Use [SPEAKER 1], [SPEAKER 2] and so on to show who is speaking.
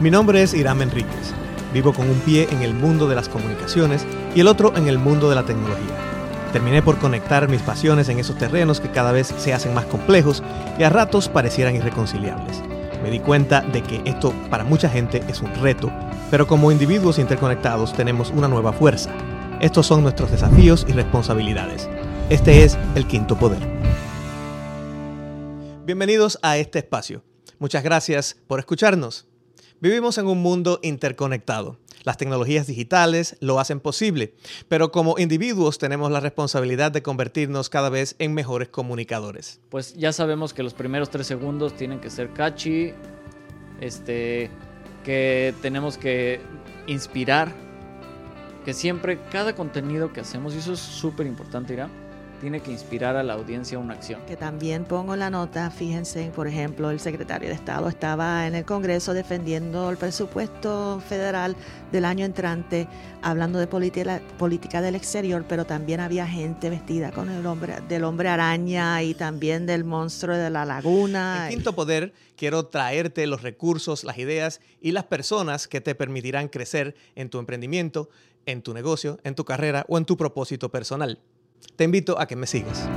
[SPEAKER 1] Mi nombre es Iram Enríquez. Vivo con un pie en el mundo de las comunicaciones y el otro en el mundo de la tecnología. Terminé por conectar mis pasiones en esos terrenos que cada vez se hacen más complejos y a ratos parecieran irreconciliables. Me di cuenta de que esto para mucha gente es un reto, pero como individuos interconectados tenemos una nueva fuerza. Estos son nuestros desafíos y responsabilidades. Este es el quinto poder. Bienvenidos a este espacio. Muchas gracias por escucharnos. Vivimos en un mundo interconectado. Las tecnologías digitales lo hacen posible, pero como individuos tenemos la responsabilidad de convertirnos cada vez en mejores comunicadores.
[SPEAKER 2] Pues ya sabemos que los primeros tres segundos tienen que ser catchy, este, que tenemos que inspirar, que siempre cada contenido que hacemos, y eso es súper importante, Irán, tiene que inspirar a la audiencia una acción.
[SPEAKER 3] Que también pongo la nota, fíjense, por ejemplo, el secretario de Estado estaba en el Congreso defendiendo el presupuesto federal del año entrante, hablando de política, política del exterior, pero también había gente vestida con el hombre, del hombre araña y también del monstruo de la laguna.
[SPEAKER 1] En Quinto Poder quiero traerte los recursos, las ideas y las personas que te permitirán crecer en tu emprendimiento, en tu negocio, en tu carrera o en tu propósito personal. Te invito a que me sigas.